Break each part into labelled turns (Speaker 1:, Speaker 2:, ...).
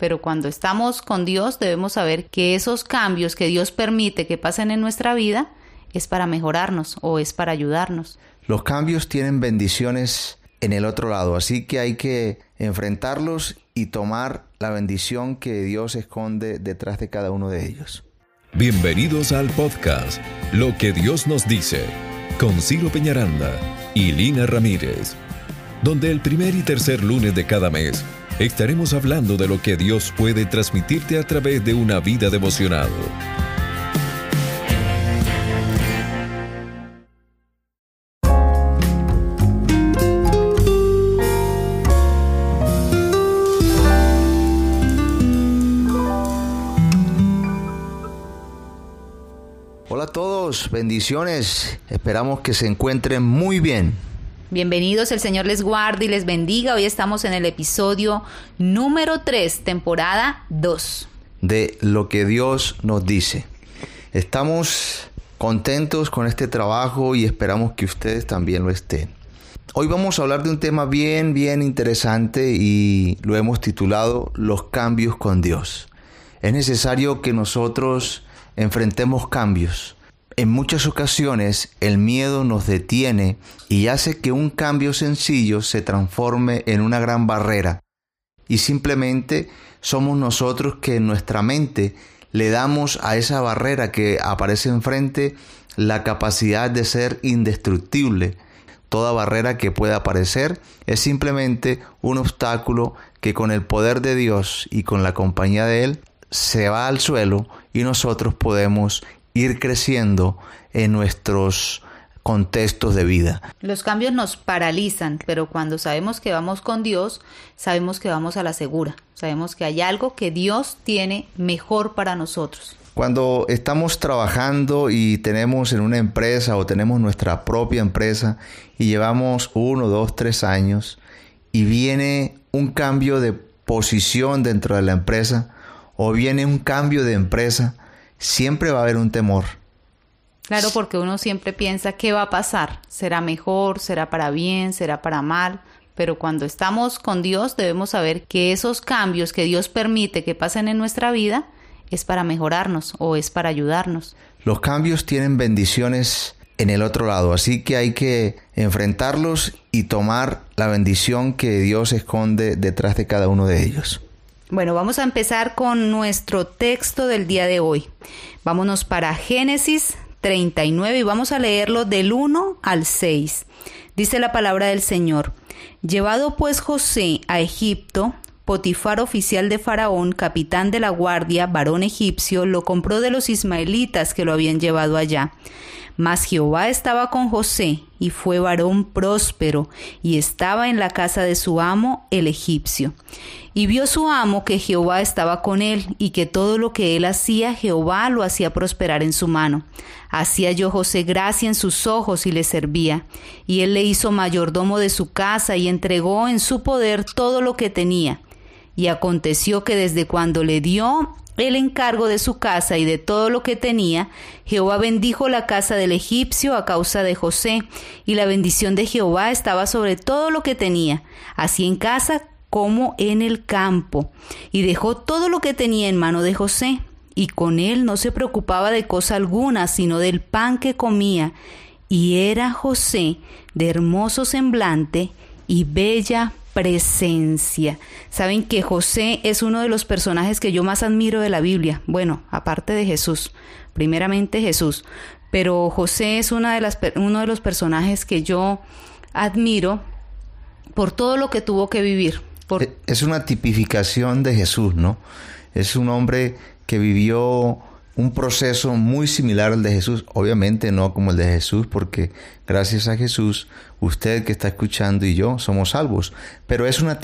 Speaker 1: pero cuando estamos con Dios debemos saber que esos cambios que Dios permite que pasen en nuestra vida es para mejorarnos o es para ayudarnos.
Speaker 2: Los cambios tienen bendiciones en el otro lado, así que hay que enfrentarlos y tomar la bendición que Dios esconde detrás de cada uno de ellos.
Speaker 3: Bienvenidos al podcast Lo que Dios nos dice con Ciro Peñaranda y Lina Ramírez, donde el primer y tercer lunes de cada mes estaremos hablando de lo que Dios puede transmitirte a través de una vida devocional.
Speaker 2: Hola a todos, bendiciones. Esperamos que se encuentren muy bien.
Speaker 1: Bienvenidos, el Señor les guarde y les bendiga. Hoy estamos en el episodio número 3, temporada 2.
Speaker 2: De lo que Dios nos dice. Estamos contentos con este trabajo y esperamos que ustedes también lo estén. Hoy vamos a hablar de un tema bien, bien interesante y lo hemos titulado Los cambios con Dios. Es necesario que nosotros enfrentemos cambios. En muchas ocasiones el miedo nos detiene y hace que un cambio sencillo se transforme en una gran barrera. Y simplemente somos nosotros que en nuestra mente le damos a esa barrera que aparece enfrente la capacidad de ser indestructible. Toda barrera que pueda aparecer es simplemente un obstáculo que con el poder de Dios y con la compañía de Él se va al suelo y nosotros podemos ir creciendo en nuestros contextos de vida.
Speaker 1: Los cambios nos paralizan, pero cuando sabemos que vamos con Dios, sabemos que vamos a la segura, sabemos que hay algo que Dios tiene mejor para nosotros.
Speaker 2: Cuando estamos trabajando y tenemos en una empresa o tenemos nuestra propia empresa y llevamos uno, dos, tres años y viene un cambio de posición dentro de la empresa, o viene un cambio de empresa, siempre va a haber un temor.
Speaker 1: Claro, porque uno siempre piensa qué va a pasar, será mejor, será para bien, será para mal, pero cuando estamos con Dios debemos saber que esos cambios que Dios permite que pasen en nuestra vida es para mejorarnos o es para ayudarnos.
Speaker 2: Los cambios tienen bendiciones en el otro lado, así que hay que enfrentarlos y tomar la bendición que Dios esconde detrás de cada uno de ellos.
Speaker 1: Bueno, vamos a empezar con nuestro texto del día de hoy. Vámonos para Génesis 39 y vamos a leerlo del 1 al 6. Dice la palabra del Señor. Llevado pues José a Egipto, Potifar, oficial de Faraón, capitán de la guardia, varón egipcio, lo compró de los ismaelitas que lo habían llevado allá. Mas Jehová estaba con José, y fue varón próspero, y estaba en la casa de su amo, el egipcio. Y vio su amo que Jehová estaba con él, y que todo lo que él hacía, Jehová lo hacía prosperar en su mano. Hacía yo José gracia en sus ojos y le servía. Y él le hizo mayordomo de su casa, y entregó en su poder todo lo que tenía. Y aconteció que desde cuando le dio el encargo de su casa y de todo lo que tenía, Jehová bendijo la casa del egipcio a causa de José, y la bendición de Jehová estaba sobre todo lo que tenía, así en casa como en el campo, y dejó todo lo que tenía en mano de José, y con él no se preocupaba de cosa alguna, sino del pan que comía, y era José de hermoso semblante y bella presencia. Saben que José es uno de los personajes que yo más admiro de la Biblia. Bueno, aparte de Jesús, primeramente Jesús, pero José es una de las, uno de los personajes que yo admiro por todo lo que tuvo que vivir.
Speaker 2: Es una tipificación de Jesús, ¿no? Es un hombre que vivió un proceso muy similar al de Jesús, obviamente no como el de Jesús, porque gracias a Jesús, usted que está escuchando y yo somos salvos, pero es una,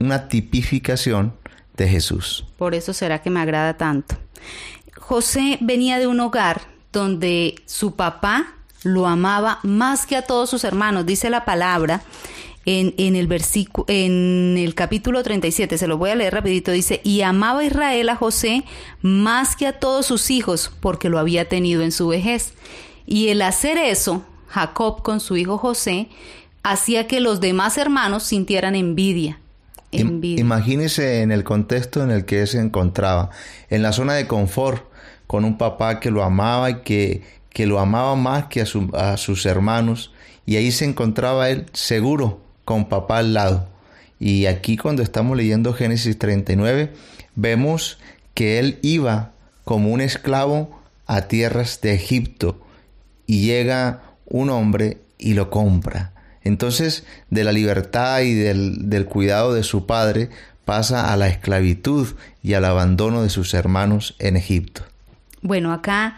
Speaker 2: una tipificación de Jesús.
Speaker 1: Por eso será que me agrada tanto. José venía de un hogar donde su papá lo amaba más que a todos sus hermanos, dice la palabra en, el versículo, en el capítulo 37, se lo voy a leer rapidito, dice, y amaba Israel a José más que a todos sus hijos, porque lo había tenido en su vejez. Y el hacer eso, Jacob con su hijo José, hacía que los demás hermanos sintieran envidia. envidia.
Speaker 2: Imagínese en el contexto en el que se encontraba, en la zona de confort, con un papá que lo amaba y que, que lo amaba más que a, a sus hermanos, y ahí se encontraba él seguro, con papá al lado. Y aquí cuando estamos leyendo Génesis 39, vemos que él iba como un esclavo a tierras de Egipto y llega un hombre y lo compra. Entonces, de la libertad y del, del, cuidado de su padre, pasa a la esclavitud y al abandono de sus hermanos en Egipto.
Speaker 1: Bueno, acá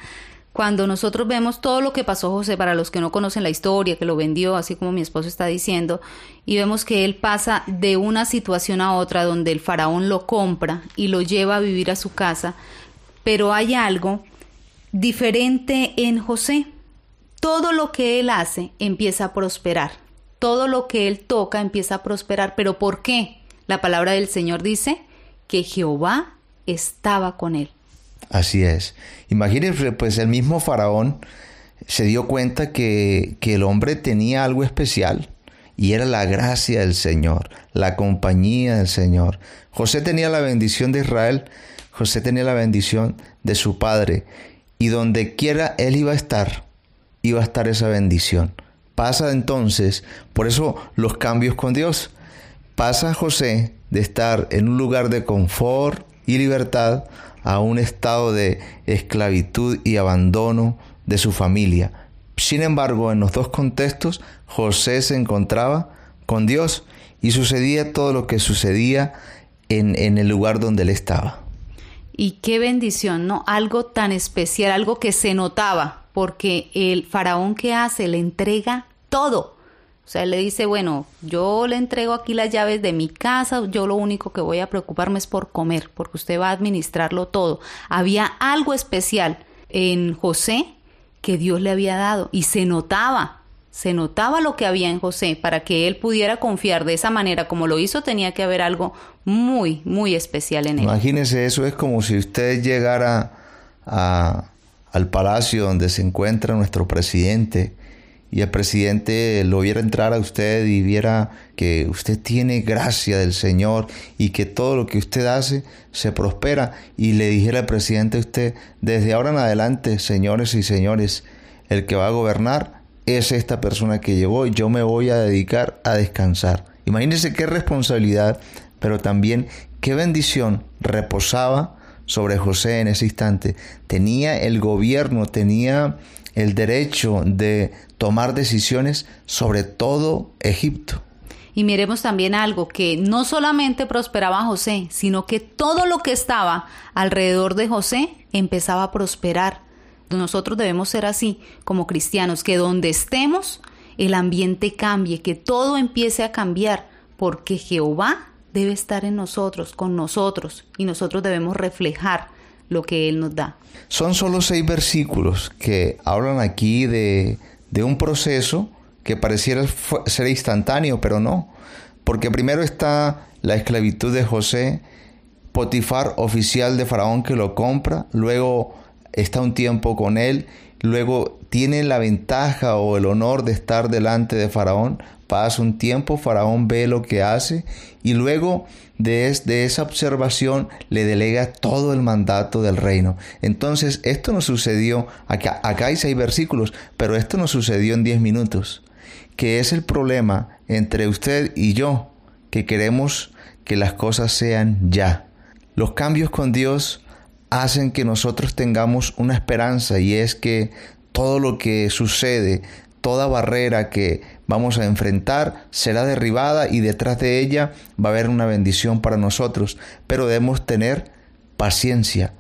Speaker 1: cuando nosotros vemos todo lo que pasó José, para los que no conocen la historia, que lo vendió, así como mi esposo está diciendo, y vemos que él pasa de una situación a otra donde el faraón lo compra y lo lleva a vivir a su casa, pero hay algo diferente en José. Todo lo que él hace empieza a prosperar, todo lo que él toca empieza a prosperar, pero ¿por qué? La palabra del Señor dice que Jehová estaba con él.
Speaker 2: Así es. Imagínense, pues el mismo faraón se dio cuenta que, que, el hombre tenía algo especial y era la gracia del Señor, la compañía del Señor. José tenía la bendición de Israel, José tenía la bendición de su padre y donde quiera él iba a estar, iba a estar esa bendición. Pasa entonces, por eso los cambios con Dios. Pasa José de estar en un lugar de confort y libertad a un estado de esclavitud y abandono de su familia. Sin embargo, en los dos contextos, José se encontraba con Dios y sucedía todo lo que sucedía en, en, el lugar donde él estaba.
Speaker 1: Y qué bendición, ¿no? Algo tan especial, algo que se notaba, porque el faraón que hace le entrega todo. O sea, él le dice, bueno, yo le entrego aquí las llaves de mi casa, yo lo único que voy a preocuparme es por comer, porque usted va a administrarlo todo. Había algo especial en José que Dios le había dado y se notaba, se notaba lo que había en José para que él pudiera confiar de esa manera como lo hizo, tenía que haber algo muy, muy especial en él.
Speaker 2: Imagínese, eso es como si usted llegara a, al palacio donde se encuentra nuestro presidente y el presidente lo viera entrar a usted y viera que usted tiene gracia del Señor y que todo lo que usted hace se prospera y le dijera al presidente a usted, desde ahora en adelante, señores y señores, el que va a gobernar es esta persona que llegó yo me voy a dedicar a descansar. Imagínense qué responsabilidad, pero también qué bendición reposaba sobre José en ese instante. Tenía el gobierno, tenía el derecho de tomar decisiones sobre todo Egipto.
Speaker 1: Y miremos también algo, que no solamente prosperaba José, sino que todo lo que estaba alrededor de José empezaba a prosperar. Nosotros debemos ser así como cristianos, que donde estemos el ambiente cambie, que todo empiece a cambiar, porque Jehová debe estar en nosotros, con nosotros, y nosotros debemos reflejar lo que Él nos da.
Speaker 2: Son solo seis versículos que hablan aquí de, de un proceso que pareciera ser instantáneo, pero no. Porque primero está la esclavitud de José, Potifar, oficial de Faraón, que lo compra, luego está un tiempo con él, luego tiene la ventaja o el honor de estar delante de Faraón, pasa un tiempo, Faraón ve lo que hace y luego de, esa observación le delega todo el mandato del reino. Entonces, esto no sucedió, acá, acá hay seis versículos, pero esto no sucedió en diez minutos, que es el problema entre usted y yo, que queremos que las cosas sean ya. Los cambios con Dios hacen que nosotros tengamos una esperanza y es que todo lo que sucede, toda barrera que vamos a enfrentar será derribada y detrás de ella va a haber una bendición para nosotros. Pero debemos tener paciencia,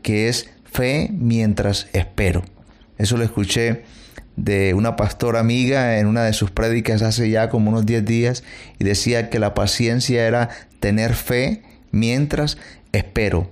Speaker 2: que es fe mientras espero. Eso lo escuché de una pastora amiga en una de sus prédicas hace ya como unos 10 días y decía que la paciencia era tener fe mientras espero.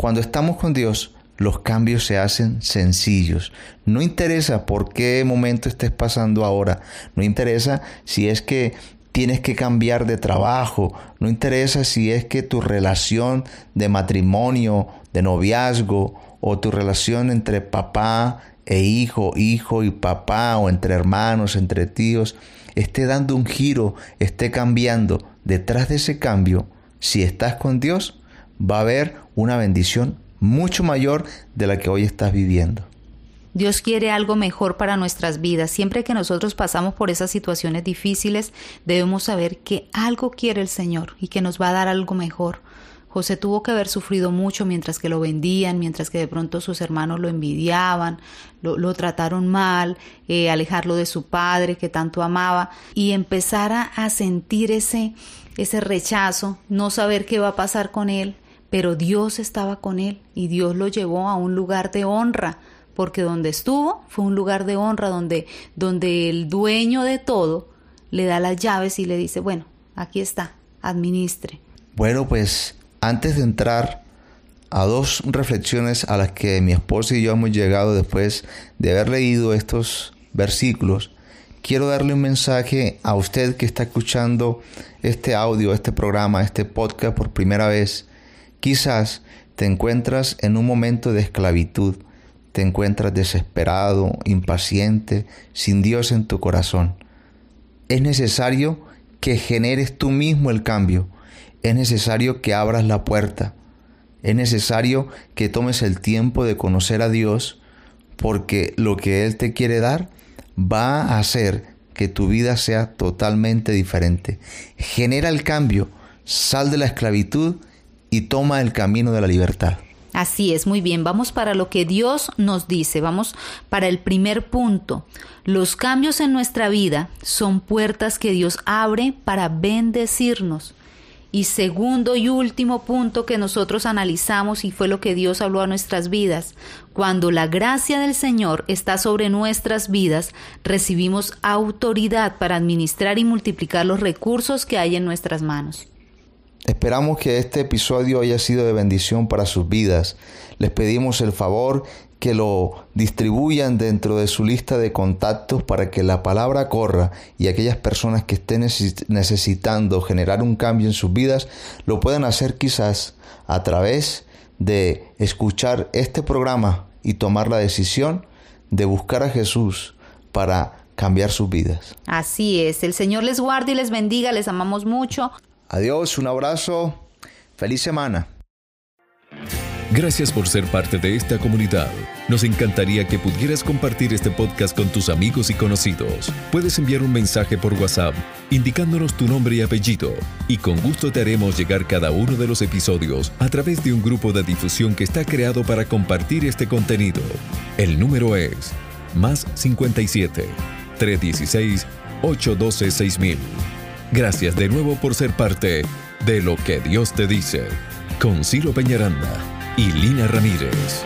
Speaker 2: Cuando estamos con Dios, los cambios se hacen sencillos. No interesa por qué momento estés pasando ahora. No interesa si es que tienes que cambiar de trabajo. No interesa si es que tu relación de matrimonio, de noviazgo o tu relación entre papá e hijo, hijo y papá o entre hermanos, entre tíos, esté dando un giro, esté cambiando. detrás de ese cambio, si estás con Dios, va a haber una bendición mucho mayor de la que hoy estás viviendo.
Speaker 1: Dios quiere algo mejor para nuestras vidas. Siempre que nosotros pasamos por esas situaciones difíciles, debemos saber que algo quiere el Señor y que nos va a dar algo mejor. José tuvo que haber sufrido mucho mientras que lo vendían, mientras que de pronto sus hermanos lo envidiaban, lo, trataron mal, eh, alejarlo de su padre que tanto amaba y empezar a sentir ese, ese rechazo, no saber qué va a pasar con él, pero Dios estaba con él y Dios lo llevó a un lugar de honra, porque donde estuvo fue un lugar de honra donde, donde el dueño de todo le da las llaves y le dice, bueno, aquí está, administre.
Speaker 2: Bueno, pues antes de entrar a dos reflexiones a las que mi esposa y yo hemos llegado después de haber leído estos versículos, quiero darle un mensaje a usted que está escuchando este audio, este programa, este podcast por primera vez. Quizás te encuentras en un momento de esclavitud, te encuentras desesperado, impaciente, sin Dios en tu corazón. Es necesario que generes tú mismo el cambio es necesario que abras la puerta. Es necesario que tomes el tiempo de conocer a Dios porque lo que Él te quiere dar va a hacer que tu vida sea totalmente diferente. Genera el cambio, sal de la esclavitud y toma el camino de la libertad.
Speaker 1: Así es, muy bien, vamos para lo que Dios nos dice, vamos para el primer punto. Los cambios en nuestra vida son puertas que Dios abre para bendecirnos. Y segundo y último punto que nosotros analizamos y fue lo que Dios habló a nuestras vidas, cuando la gracia del Señor está sobre nuestras vidas, recibimos autoridad para administrar y multiplicar los recursos que hay en nuestras manos.
Speaker 2: Esperamos que este episodio haya sido de bendición para sus vidas. Les pedimos el favor que lo distribuyan dentro de su lista de contactos para que la palabra corra y aquellas personas que estén necesitando generar un cambio en sus vidas lo puedan hacer quizás a través de escuchar este programa y tomar la decisión de buscar a Jesús para cambiar sus vidas.
Speaker 1: Así es, el Señor les guarde y les bendiga, les amamos mucho.
Speaker 2: Adiós, un abrazo, feliz semana.
Speaker 3: Gracias por ser parte de esta comunidad. Nos encantaría que pudieras compartir este podcast con tus amigos y conocidos. Puedes enviar un mensaje por WhatsApp indicándonos tu nombre y apellido y con gusto te haremos llegar cada uno de los episodios a través de un grupo de difusión que está creado para compartir este contenido. El número es más 57 316 812 6000. Gracias de nuevo por ser parte de lo que Dios te dice. Con Ciro Peñaranda y Lina Ramírez.